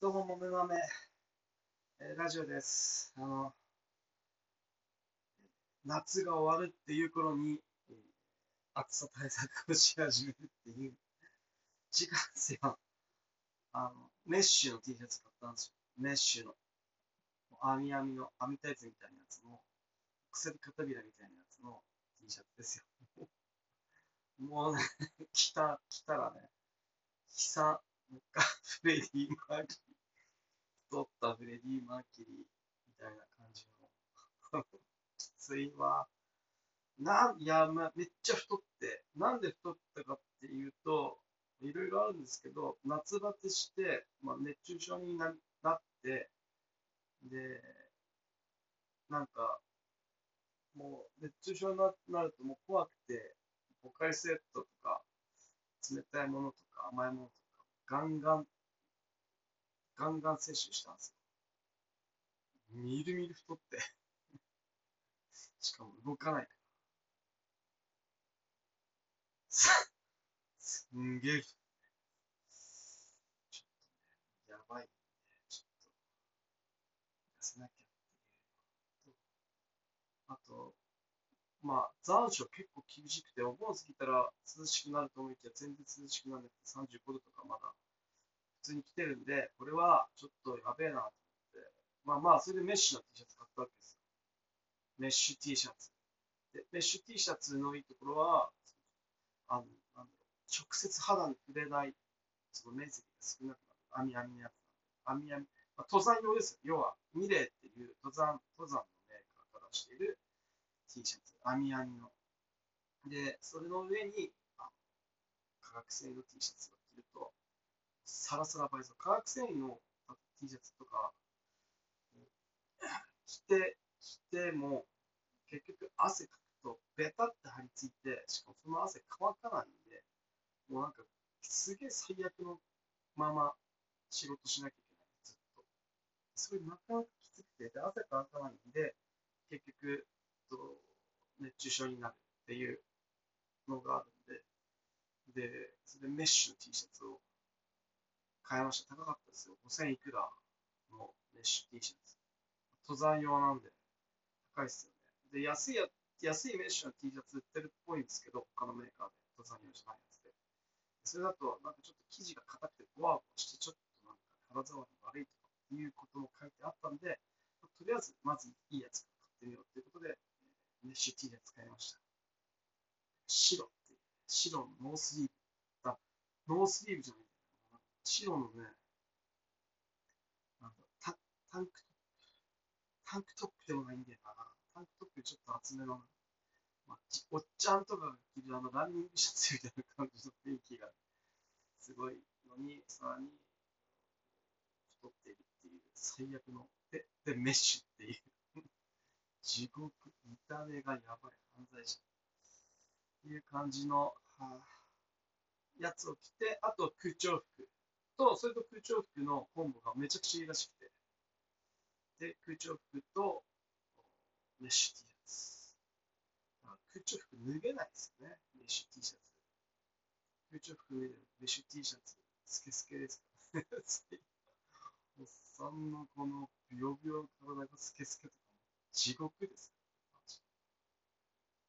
どうも、もめまめ、えーラジオです。あの、夏が終わるっていう頃に、暑さ対策をし始めるっていう時間ですよ。あの、メッシュの T シャツ買ったんですよ。メッシュの。網網の、網タイツみたいなやつの、鎖片びらみたいなやつの T シャツですよ。もうね、着た、着たらね、悲惨、なんか、フレディ・マーキュ、太ったフレディ・マーキュリーみたいな感じの、きついわ。なん、いや、まあ、めっちゃ太って、なんで太ったかっていうと、いろいろあるんですけど、夏バテして、まあ、熱中症にななって、で、なんか、もう熱中症になるともう怖くて、ポカリスエットとか、冷たいものとか甘いものとか、ガンガン、ガンガン摂取したんですよ。みるみる太って。しかも動かないから。すすんげえ。ちょっとね、やばいんで、ちょっと、痩せなきゃっていうのと、あと、まあ、残暑結構厳しくて、お盆過ぎたら涼しくなると思いきや、全然涼しくならなくて、35度とかまだ通に来てるんで、これはちょっとやべえなと思って、まあまあ、それでメッシュの T シャツ買ったわけですよ。メッシュ T シャツ。で、メッシュ T シャツのいいところは、あの、なんだろう、直接肌に触れない、その面積が少なくなる、網網のやつなんで、網網、まあ、登山用ですよ。要は、ミレーっていう登山、登山のメーカーからしている T シャツ、網網の。で、それの上に、あ化学繊維の T シャツを着ると、サラサラバイザー。化学繊維の T シャツとか、着て、着ても、結局汗かくと、ベタって張り付いて、しかもその汗乾かないんで、もうなんか、すげえ最悪のまま仕事しなきゃいけない、ずっと。それなかなかきつくて、で汗乾かないんで、結局、と熱中症になるっていうのがあるんで、で、それでメッシュの T シャツを買いました。高かったですよ。5000いくらのメッシュ T シャツ。登山用なんで、高いっすよね。で、安いや、安いメッシュの T シャツ売ってるっぽいんですけど、他のメーカーで、登山用じゃないやつで。それだと、なんかちょっと生地が硬くて、ボワボワして、ちょっとなんか肌触り悪いとかいうことも書いてあったんで、とりあえず、まずいいやつ買ってみようということで、メッシュ T シャツ買いました。白っていう、白のノースリーブ。あ、ノースリーブじゃない。白のね、なんだタタンク。タンクトップでもないんだよな。タンクトップちょっと厚めの、まあ、おっちゃんとかが着るあのランニングシャツみたいな感じの雰囲気がすごいのに、さらに太っているっていう最悪の、で、でメッシュっていう地獄、見た目がやばい犯罪者っていう感じの、はあ、やつを着て、あと空調服と、それと空調服のコンボがめちゃくちゃいいらしくて、で、空調服とメッシュ T シャツ。空調服脱げないですよね、メッシュ T シャツ。空調服脱いでメッシュ T シャツ、スケスケですか。おっさんのこのビヨビヨ体がスケスケとか地獄です。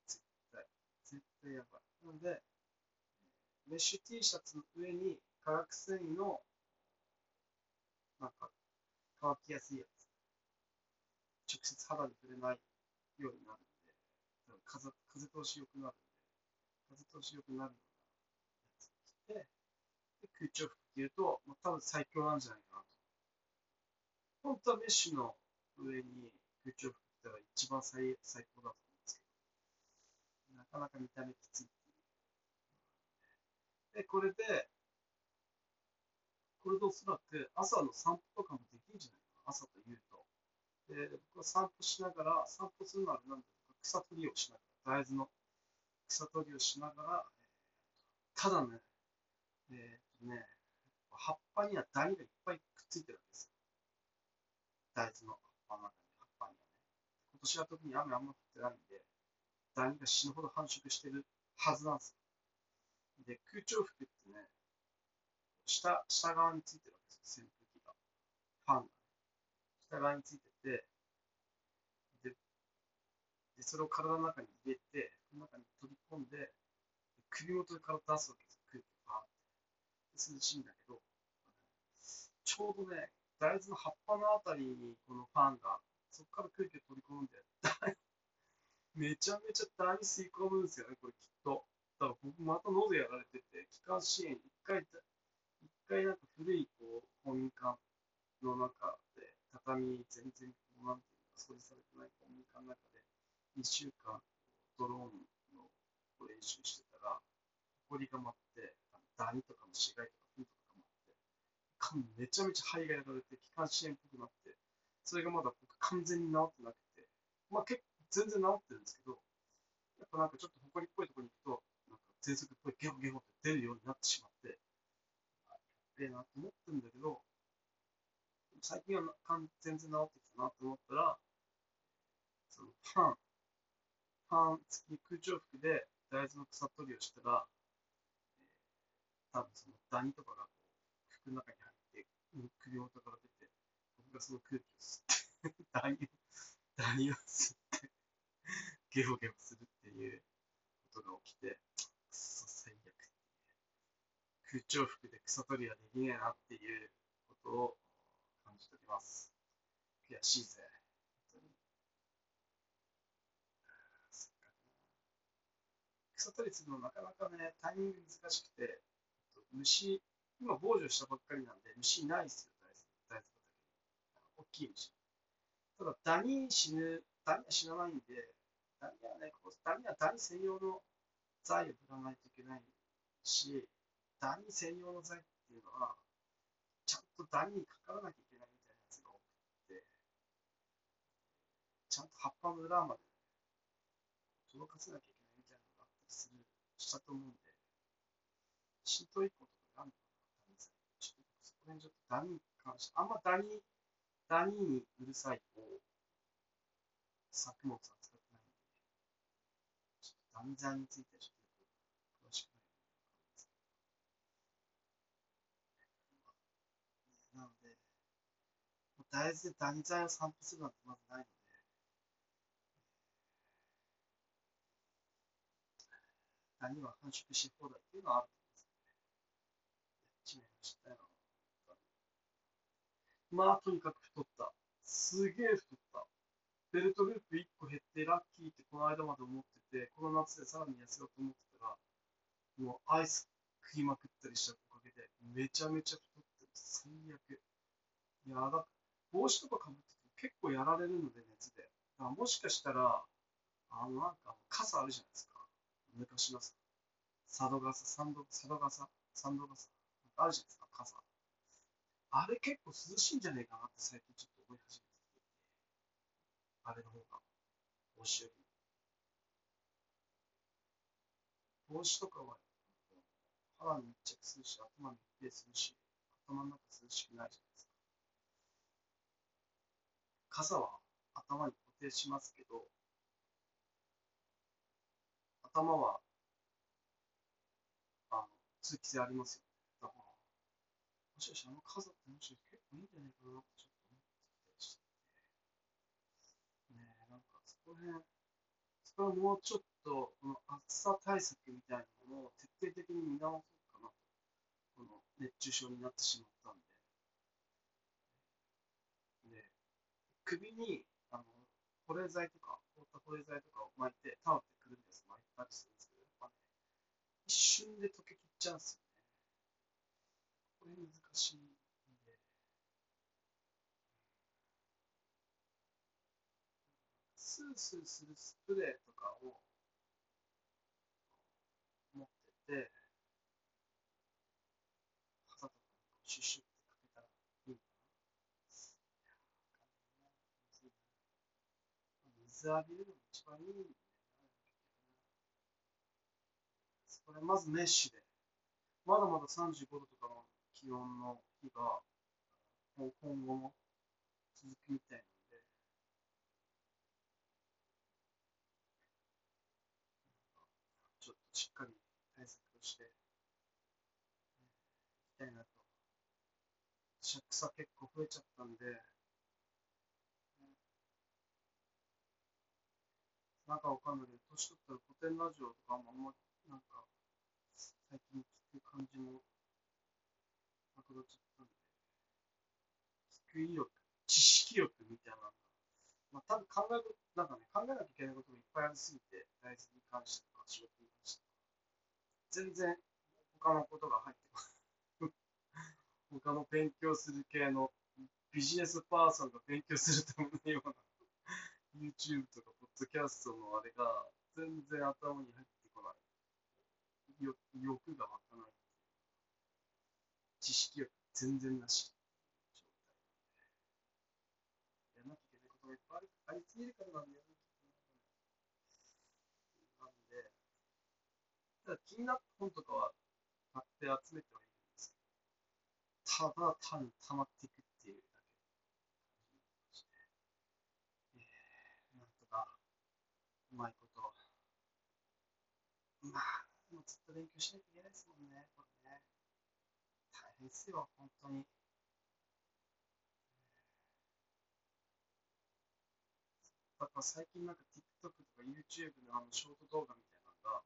絶対、絶対やばい。なので、メッシュ T シャツの上に化学繊維のなんか乾きやすいやつ。直接肌に触れないようになるんで、風風通し良くなるんで、風通し良くなるようなやつを着て、で空調服着ると、まあ、多分最強なんじゃないかなと。本当はメッシュの上に空調服着たら一番最最高だと思うんですけど、なかなか見た目きついっていう。で、これで、これでおそらく朝の散歩とかもできるんじゃないかな、朝と夕と。で、僕は散歩しながら、散歩するのはなんだろう草取りをしながら、大豆の草取りをしながら、ただね、えーっとね、葉っぱにはダニがいっぱいくっついてるわけですよ。大豆の葉っぱの中に、葉っぱにはね。今年は特に雨あんま降ってないんで、ダニが死ぬほど繁殖してるはずなんですよ。で、空調服ってね、下、下側についてるわけですよ、扇風機が。ファンが、下側についてて、で、でそれを体の中に入れて、その中に飛び込んで、首元で体出すわけですよ、空気がバーって。涼しいんだけど、ちょうどね、大豆の葉っぱのあたりにこのファンが、そこから空気を取り込んで、めちゃめちゃ大に吸い込むんですよね、これきっと。だから僕また喉やられてて、気管支炎、一回、回なんか古いこう公民館の中で、畳全然こうなんていうか掃除されてない公民館の中で、2週間ドローンの練習してたら、埃が舞って、ダニとかの死骸とかフンとかが舞って、めちゃめちゃ肺がやられて、気管支炎っぽくなって、それがまだ僕完全に治ってなくて、まあ結構全然治ってるんですけど、やっぱなんかちょっと埃っぽいところに行くと、なんか喘息っぽいゲホゲホって出るようになってしまって、ええなと思ってるんだけど、最近は全然治ってきたなと思ったら、そのファン、ファン付き空調服で大豆の草取りをしたら、えー、多分そのダニとかが服の中に入って、首元から出て、僕がその空気を吸って、ダニダニを吸ってゲホゲホするっていうことが起きて、くそ最悪。空調服で草取りはできねえなっていうことを感じております。悔しいぜ。本当に。草取りするのなかなかね、タイミング難しくて、虫、今防除したばっかりなんで、虫いないですよ、大豆畑に。大きい虫。ただ、ダニ死ぬ、ダニは死なないんで、ダニはね、ダニはダニ専用の剤を振らないといけないし、ダニ専用の剤っていうのは、ちゃんとダニにかからなきゃいけないみたいなやつが多くて、ちゃんと葉っぱの裏まで、届かせなきゃいけないみたいなのがあったりする、したと思うんで、浸透以降とかあるのかな、ダニ剤。ちょっとそこら辺ちょっとダニに関して、あんまダニ、ダニにうるさいと、作物は使ってないんで、ちょっと断罪についてはちょっと詳しくないんで。すけど、なので、大豆で断罪を散布するなんてまずないので、ダニは繁殖し放題っていうのはあるんですよね。やっちまいましたよ。まあ、とにかく太った。すげえ太った。ベルトループ1個減ってラッキーってこの間まで思ってて、この夏でさらに痩せようと思ってたら、もうアイス食いまくったりしたおかげで、めちゃめちゃ太ってる。最悪。いやだ、帽子とかかぶってて結構やられるので、熱で。だからもしかしたら、あのなんか傘あるじゃないですか。昔のさ、佐渡傘、サンド、佐渡傘、サンド傘。あるじゃないですか、傘。あれ結構涼しいんじゃねえかなって最近ちょっと思い始めて。あれの方が、帽子より。帽子とかは、肌に密着するし、頭に密閉するし、頭の中涼しくないじゃないですか。傘は頭に固定しますけど、頭は、あの、通気性ありますよね。だから、もしかしてあの傘ってもしかして結構いいんじゃないかなってちょっと思ってたりして。ねえ、なんかそこの辺、そこはもうちょっと、この暑さ対策みたいなものを徹底的に見直そうかなと。この熱中症になってしまったんで。で、首に、あの、保冷剤とか、凍った保冷剤とかを巻いて、タオルでくるんです巻いたりするんですけど、やっぱね、一瞬で溶けきっちゃうんですよね。これ難しい。スするスプレーとかを持ってて、肩とかシュッシュってかけたらいいのかな。水浴びるのが一番いいんだよな、これまずメッシュで、まだまだ35度とかの気温の日が今後も続くみたいなしっかり対策をして、いきたいなと、尺差結構増えちゃったんで、なんかわかんないけど、年取ったら古典ラジオとかもあんま、なんか、最近聞く感じもなくなっちゃったんで、聞く意欲、知識欲みたいなのが、まあ多分考え、なんかね、考えなきゃいけないことがいっぱいありすぎて、大豆に関してとか、仕事に関して、全然他のことが入ってこない。他の勉強する系のビジネスパーソンが勉強するためのような YouTube とかポッドキャストのあれが全然頭に入ってこない。よ欲が湧かない。知識欲全然なし。やらなきゃいけないことがいっぱいあるありすぎるからなんだよね。なんで、たただ気になった本とかは買って集めてはいるんですけど、ただ単に溜まっていくっていうだけ感じで、えー、なんとか、うまいこと、まあ、もうずっと勉強しなきゃいけないですもんね、これね。大変ですよ、本当に。だから最近なんか TikTok とか YouTube のあのショート動画みたいなのが、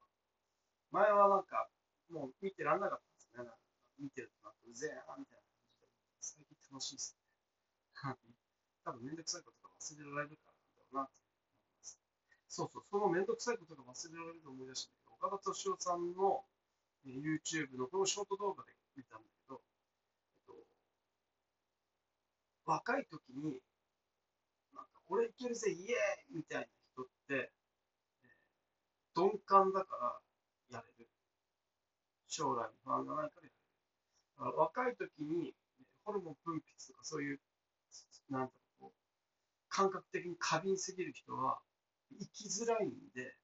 前はなん。かもう見てらん。なかったん。ですね。見てるとなん。かうぜえなみたいな感じで、最近楽しいですね。多分めん。どくさいことが忘れられるからなん。だろうなって思います。そうそう、そのめん。どくさいことが忘れられると思い出したん。だけど、岡田敏夫さん。の YouTube のこのショート動画で見たん。だけど、えっと、若い時に、なん。か俺いけるぜ、イエーイみたいな人って、えー鈍感だからやれる。将来に不安がないからやれる。だから若い時にホルモン分泌とかそういう、なんだろう、感覚的に過敏すぎる人は生きづらいんで、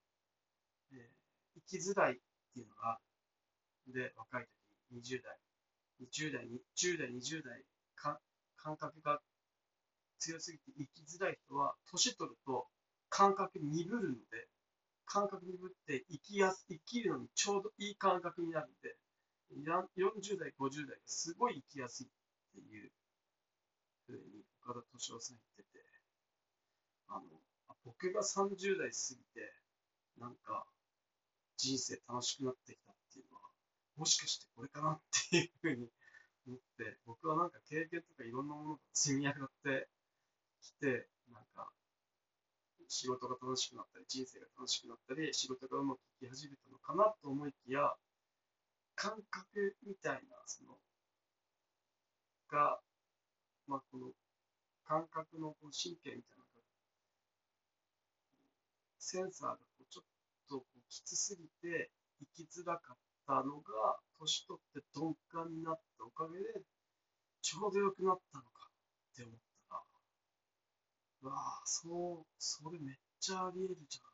えー生きづらいっていうのが。で、若い時に20代、20代、10代、20代、感覚が強すぎて生きづらい人は、年取ると感覚鈍るので、感覚鈍って生きやす生きるのにちょうどいい感覚になるんで、40代、50代すごい生きやす。いっていうふうに岡田敏夫さん言ってて、あの、僕が30代過ぎて、なんか人生楽しくなってきたっていうのは、もしかしてこれかなっていうふうに思って、僕はなんか経験とかいろんなものが積み上がってきて、なんか仕事が楽しくなったり、人生が楽しくなったり、仕事がうまくいき始めたのかなと思いきや、感覚みたいな、その、が、まあ、この感覚のこの神経みたいなのが、センサーがこうちょっとこうきつすぎて生きづらかったのが、年取って鈍感になったおかげで、ちょうど良くなったのかって思ったら、うわあ、そう、それめっちゃあり得るじゃん。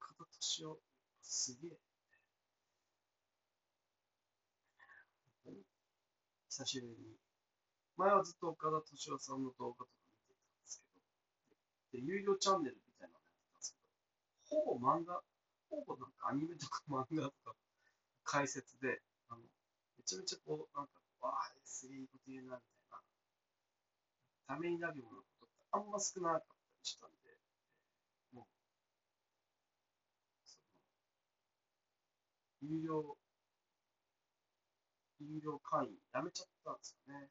岡田敏夫、すげえ。久しぶりに。前はずっと岡田敏夫さんの動画とか見てたんですけど、で、有料チャンネルみたいなのやってたんですけど、ほぼ漫画、ほぼなんかアニメとか漫画とか解説で、あの、めちゃめちゃこう、なんか、わあ、すげえこと言うな、みたいな、ためになるようなことってあんま少なかったりしたんで、もう、その、有料、有料会員やめちゃったんですよね。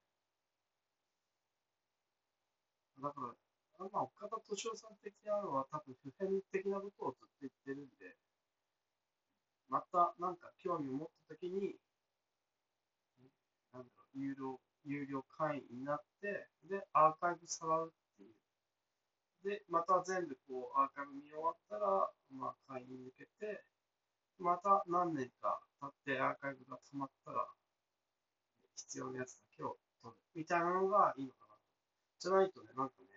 だから、まあ、岡田敏夫さん的なのは多分普遍的なことをずっと言ってるんで、またなんか興味を持ったときに、なんだろう、有料、有料会員になって、で、アーカイブ触るっていう。で、また全部こう、アーカイブ見終わったら、まあ、会員に向けて、また何年か経ってアーカイブが溜まったら、必要なやつだけを取る。みたいなのがいいのかな。じゃないとね、なんかね、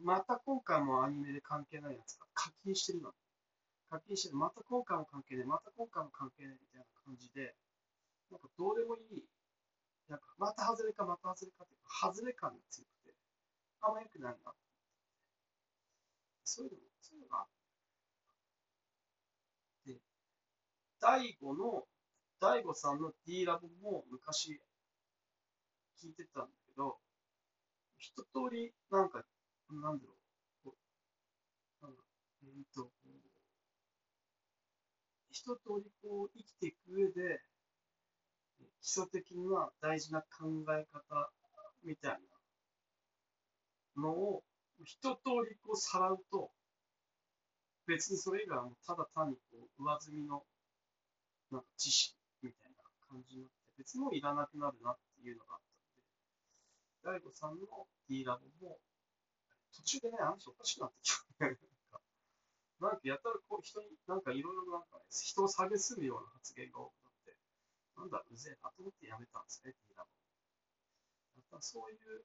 また今回もアニメで関係ないやつが課金してるの。課金してる。また今回も関係ない。また今回も関係ないみたいな感じで、なんかどうでもいい。なんかまた外れかまた外れかっていうか、外れ感が強くて、あんま良くないな。そういうのも、そういうのがあって。で、大悟の、大悟さんの D ラボも昔聞いてたんだけど、一通り、なんか、なんだろう、うん、えーと、一通りこう生きていく上で、基礎的な大事な考え方みたいなのを一通りこうさらうと、別にそれ以外はただ単にこう上積みのなんか知識感じになって、別にもいらなくなるなっていうのがあったんで、大悟さんの D ラボも、途中でね、あの人おかしくなってきた、ね。なんかやたらこう人になんかいろいろなんか、ね、人を蔑むような発言が多くなって、なんだ、うぜえなと思ってやめたんですね、D ラボ。やっぱそういう、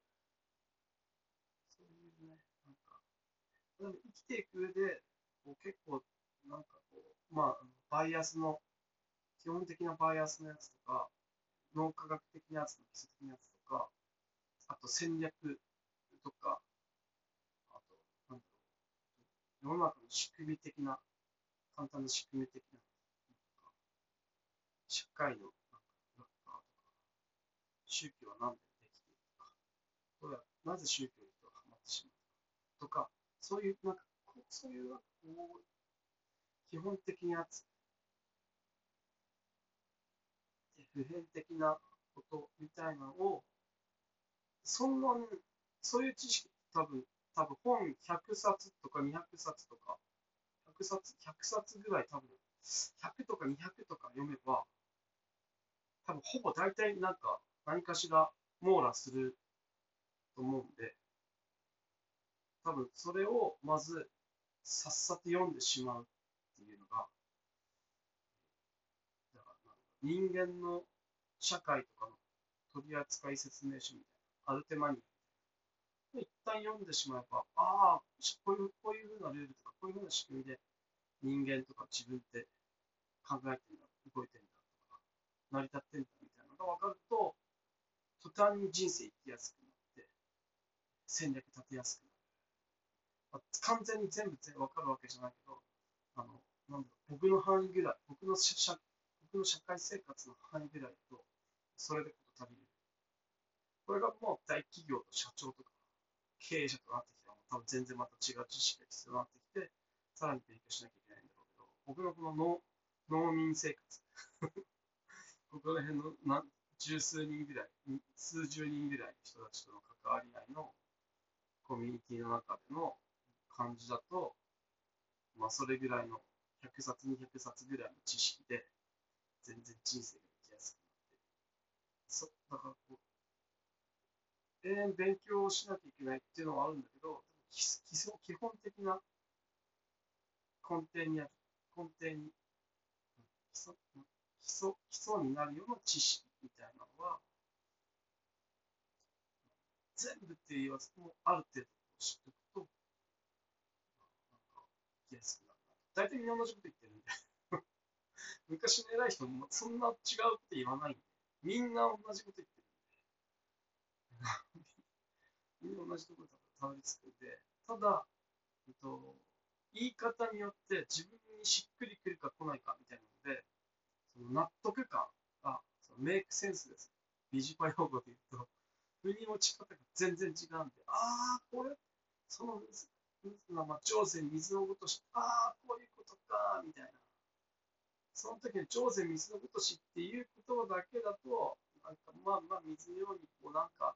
そういうね、なんか、生きていく上で、こう結構、なんかこう、まあ、バイアスの、基本的なバイアスのやつとか、脳科学的なやつの基礎的なやつとか、あと戦略とか、あと、なんだろう、世の中の仕組み的な、簡単な仕組み的な、社会のなんかラッカーとか、宗教は何でできているとか、なぜ宗教に人がハマってしまうとか、そういう、なんか、そういう、こう、基本的なやつ、普遍的なことみたいなのを、そんなに、そういう知識、多分、多分本100冊とか200冊とか、100冊、100冊ぐらい多分、100とか200とか読めば、多分ほぼ大体なんか何かしら網羅すると思うんで、多分それをまずさっさと読んでしまうっていうのが、だから人間の社会とかの取扱説明書みたいな、アルテマニア。一旦読んでしまえば、ああ、こういうこういうふうなルールとか、こういうふうな仕組みで人間とか自分って考えてるんだ、動いてるんだとか、成り立ってるんだみたいなのが分かると、途端に人生生きやすくなって、戦略立てやすくなる。まあ、完全に全部分かるわけじゃないけど、あのなんだろう僕の範囲ぐらい、僕の社僕の社会生活の範囲ぐらいと、それでこと足りる。これがもう大企業の社長とか経営者となってきたら、多分全然また違う知識が必要になってきて、さらに勉強しなきゃいけないんだろうけど、僕のこの農民生活、ここら辺のな十数人ぐらい、数十人ぐらいの人たちとの関わり合いのコミュニティの中での感じだと、まあ、それぐらいの100冊、200冊ぐらいの知識で、全然人生が生きやすくなって。そだからこう、永遠勉強をしなきゃいけないっていうのはあるんだけど、基礎基本的な根底にある、根底に、基礎基礎基礎になるような知識みたいなのは、全部って言わずとも、ある程度知っておくと、なんか、生きやすくなるな。大体みんな同じこと言ってるんで昔の偉い人もそんな違うって言わないんで、みんな同じこと言ってるんで、みんな同じところにたどり着くんで、ただ、えっと、言い方によって自分にしっくりくるか来ないかみたいなので、その納得感が、そのメイクセンスです。ビジパ用語で言うと、腑に落ち方が全然違うんで、ああ、これ、その、まあ、上手に水のごとし、ああ、こういうことか、みたいな。その時に上手水のごとしっていうことだけだと、なんかまあまあ水のようにこうなんか、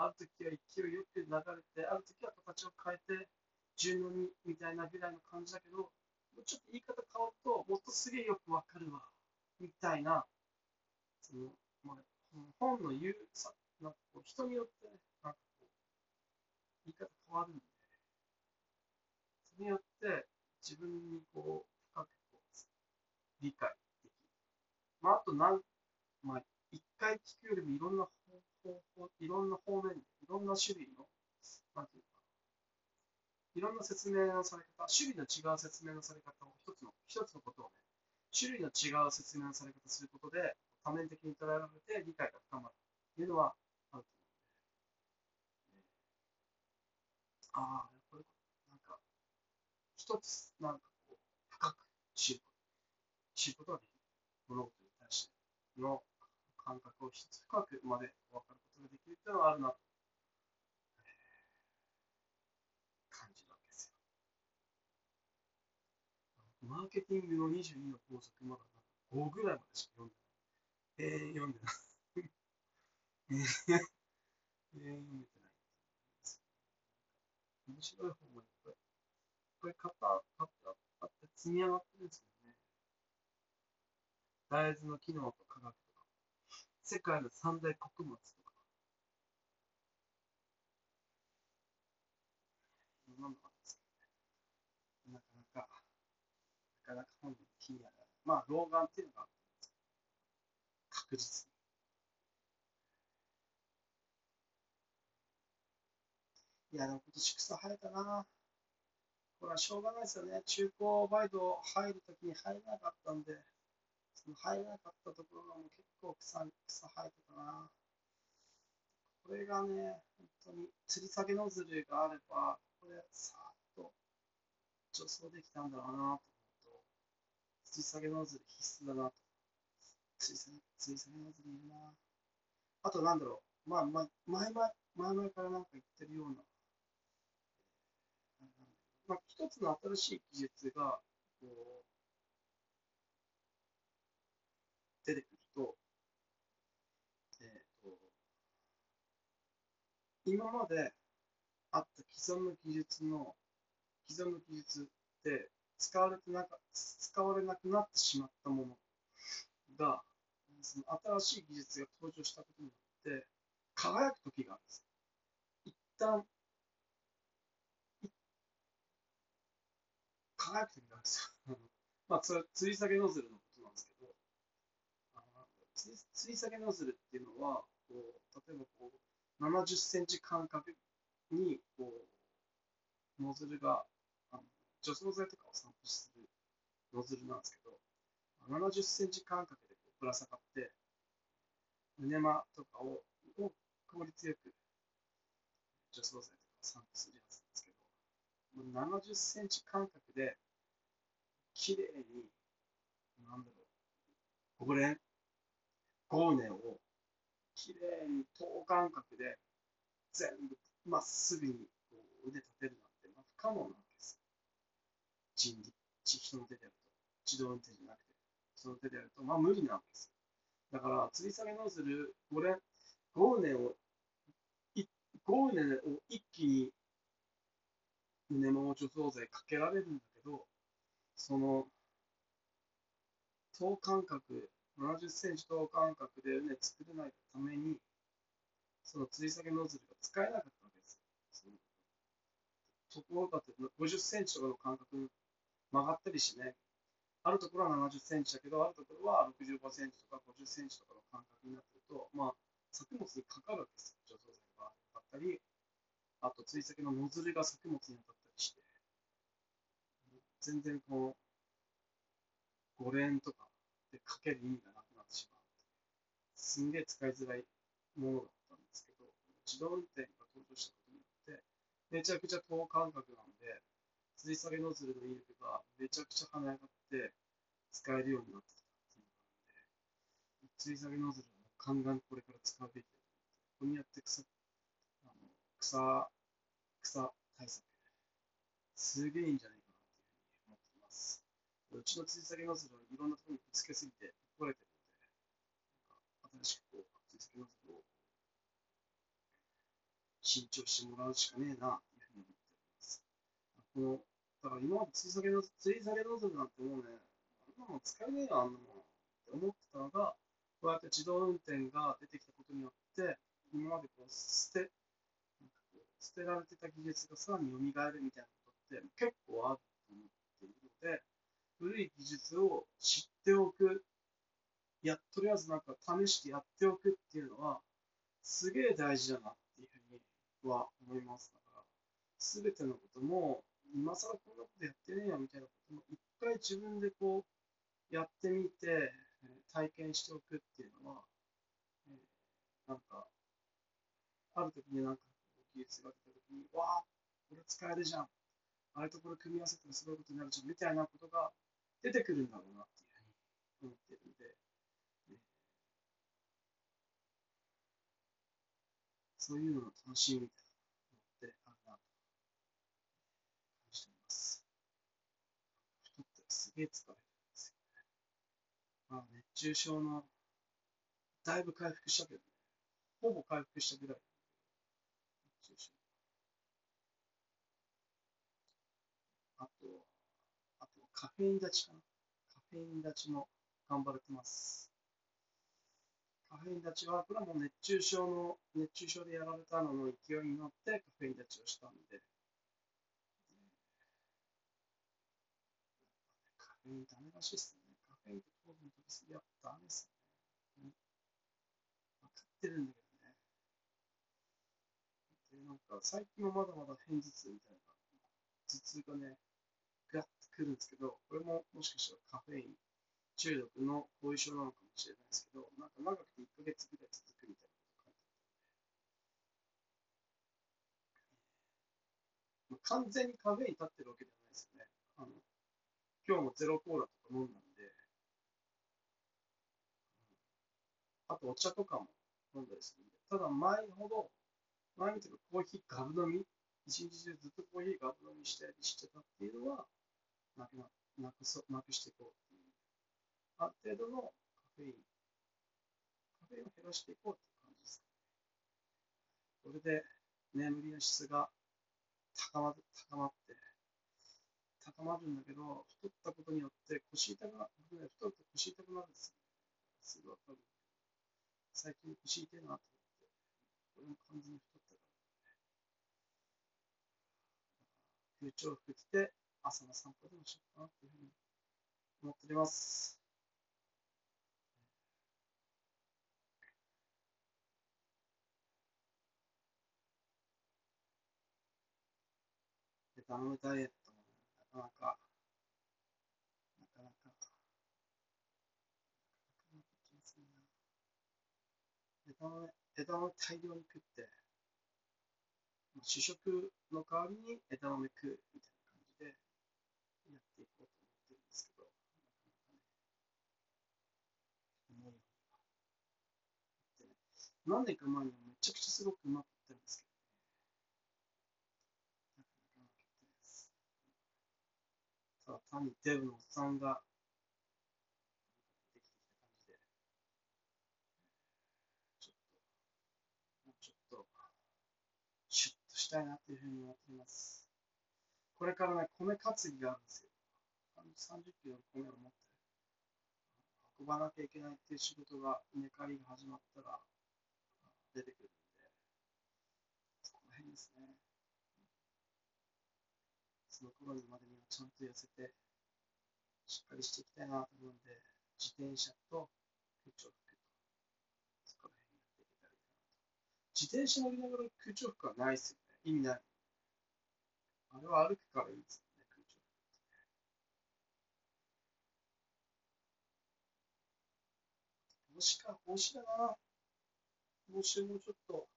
ある時は勢いよく流れて、ある時は形を変えて、順応にみたいなぐらいの感じだけど、もうちょっと言い方変わると、もっとすげえよくわかるわ、みたいな、その、まあ、本の言うさ、なんかこう人によってね、なんかこう、言い方変わるんで、それによって自分に、こう、理解できる。まあ、あと何、まあ、一回聞くよりもいろんな方法、いろんな方面で、いろんな種類の、なんていうか、いろんな説明のされ方、種類の違う説明のされ方を一つの、一つのことをね、種類の違う説明のされ方をすることで、多面的に捉えられて理解が深まるというのはあると思うので、ああ、これ、なんか、一つ、なんかこう、深く知る、知ることができる。物事に対しての感覚を一つ深くまで分かることができるっていうのはあるなと感じるわけですよ。マーケティングの22の法則まだ5ぐらいまでしか読んでない。えー、読んでない。えー、え、読めてない。面白い本もいっぱい、いっぱい買った、買ったあって積み上がってるんですけどね。大豆の機能と科学とか、世界の三大穀物とか、いろんなのがあるんですけどね。なかなか、なかなか本人気にならない。まあ、老眼っていうのがあるんですけど、確実に。いや、でも今年草生えたな。これはしょうがないですよね。中高バイト入るときに入れなかったんで、その入れなかったところがもう結構草草生えてたな。これがね、本当に吊り下げノズルがあれば、これさーっと助走できたんだろうなと思うと、吊り下げノズル必須だなと。吊り下げ吊り下げノズルいるな。あとなんだろう、まあ、まあ、前々、前々からなんか言ってるような、まあ、一つの新しい技術がこう出てくると、えーと、今まであった既存の技術の既存の技術って使われてなか使われなくなってしまったものがその新しい技術が登場したことによって輝く時があるんです。一旦輝く時なんですよ。まあ、それは吊り下げノズルのことなんですけど、あ吊り下げノズルっていうのは、こう例えばこう70センチ間隔にこうノズルがあの除草剤とかを散布するノズルなんですけど、70センチ間隔でこうぶら下がって、胸間とかをを効率よく除草剤とかを散布するやつなんですけど70センチ間隔で、きれいに、なんだろう、5連、5年を、きれいに等間隔で、全部まっすぐにこう腕立てるなんて、まあ、不可能なわけです。人力、人の手でやると。自動運転じゃなくて、人の手でやると、まあ無理なわけです。だから、吊り下げノズル、5連、5年を、5年を一気に胸も除草剤かけられるんだけど、その、等間隔、70センチ等間隔で畝作れないために、その吊り下げノズルが使えなかったわけです。そこだって50センチとかの間隔曲がったりしね、あるところは70センチだけど、あるところは65センチとか50センチとかの間隔になってると、まあ、作物にかかるわけです。除草剤があったり、あと、追跡のノズルが作物に当たったりして、全然こう、5連とかでかける意味がなくなってしまう。すんげえ使いづらいものだったんですけど、自動運転が登場したことによって、めちゃくちゃ等間隔なんで、吊り下げノズルの威力がめちゃくちゃ跳ね上がって使えるようになってきたっていうので、吊り下げノズルはガンガンこれから使うべきだと思って、ここにやって腐草、草対策、すげえいいんじゃないかなっていうふうに思っています。うちの吊り下げノズルはいろんなところにぶつけすぎて壊れてるので、なんか新しくこう、吊り下げノズルを新調してもらうしかねえなっていうふうに思っております。このだから今まで吊り下げノズル、吊り下げノズルなんてもうね、あんなも使えねえよ、あんなもんって思ってたのが、こうやって自動運転が出てきたことによって、今までこう捨て、捨てられてた技術がさらに蘇るみたいなことって結構あると思っているので、古い技術を知っておく、やとりあえずなんか試してやっておくっていうのは、すげえ大事だなっていうふうには思います。だから、すべてのことも、今更こんなことやってねえよみたいなことも、一回自分でこう、やってみて、体験しておくっていうのは、えー、なんか、ある時になんか技術が出た時に、わあ、これ使えるじゃん。あれとこれ組み合わせたらすごいことになるじゃん、みたいなことが出てくるんだろうなっていうふうに思ってるんで、ね、そういうのの楽しみみたいなのってあるなと感じております。太ってすげえ疲れるんですよね。まあ、熱中症の、だいぶ回復したけどね、ほぼ回復したぐらい。熱中症あと、あとカフェイン立ちかな？カフェイン立ちも頑張れてます。カフェイン立ちは、これはもう熱中症の、熱中症でやられたのの勢いに乗ってカフェイン立ちをしたんで、カフェインダメらしいっすね。カフェインと糖分取りすぎはダメっすね。分かってるんだけどね。で、なんか最近もまだまだ片頭痛みたいな、頭痛がね、くるんですけど、これももしかしたらカフェイン中毒の後遺症なのかもしれないですけど、なんか長くて1ヶ月ぐらい続くみたいなこと書いてあったんで、完全にカフェイン立ってるわけではないですよね。あの今日もゼロコーラとか飲んだんで、あとお茶とかも飲んだりするんで、ただ前ほど、前にというかコーヒーガブ飲み、一日中ずっとコーヒーガブ飲みしたりしてたっていうのは、なくななくそなくしていこうっていう、ある程度のカフェイン、カフェインを減らしていこうっていう感じですかね。これで眠りの質が高ま高まって、高まるんだけど、太ったことによって腰痛が、僕ね、太ると腰痛くなるんですよね。すぐわかる。最近腰痛いなと思って、これも完全に太ったから、ね。空調服着て、朝の散歩でもしようかなっていうふうに思っております。ベトナムダイエットもなかなか、なかなか、なかなかうまくいきませんな。枝豆、枝豆大量に食って、まあ主食の代わりに枝豆食うみたいな感じでやっていこうと思ってるんですけど、なかなかね、思うでね、何年か前にはめちゃくちゃすごくうまくいったんですけどね、なかなかうまくいってないです。ただ単にデブのおっさんができてきた感じで、ちょっと、もうちょっと、シュッとしたいなっていうふうに思っています。これからね、米担ぎがあるんですよ。30キロの米を持って、運ばなきゃいけないっていう仕事が、稲刈りが始まったら出てくるんで、そこら辺ですね。その頃にまでにはちゃんと痩せて、しっかりしていきたいなと思うんで、自転車と空調服と、そこら辺やっていけたらいいかなと。自転車乗りながら空調服はないですよね。意味ない。あれは歩くからいいですね、空調。帽子か、帽子だな。帽子もちょっと、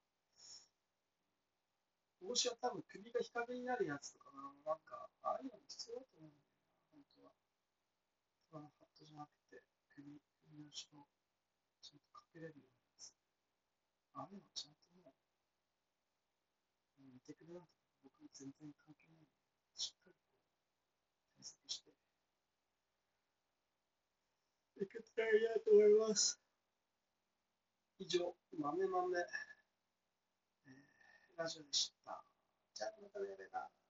帽子は多分首が日陰になるやつとかな、なんか、ああいうのも必要だと思うんだよな、本当は。ただのハットじゃなくて、首、首の後ろ、ちゃんとかけれるようなやつ。ああいうのちゃんともう、見てくれなくて、全然関係ない、しっかりと、対策して、いけたらいいなと思います。以上、豆豆、えーラジオでした。じゃあまたね、バイバイ。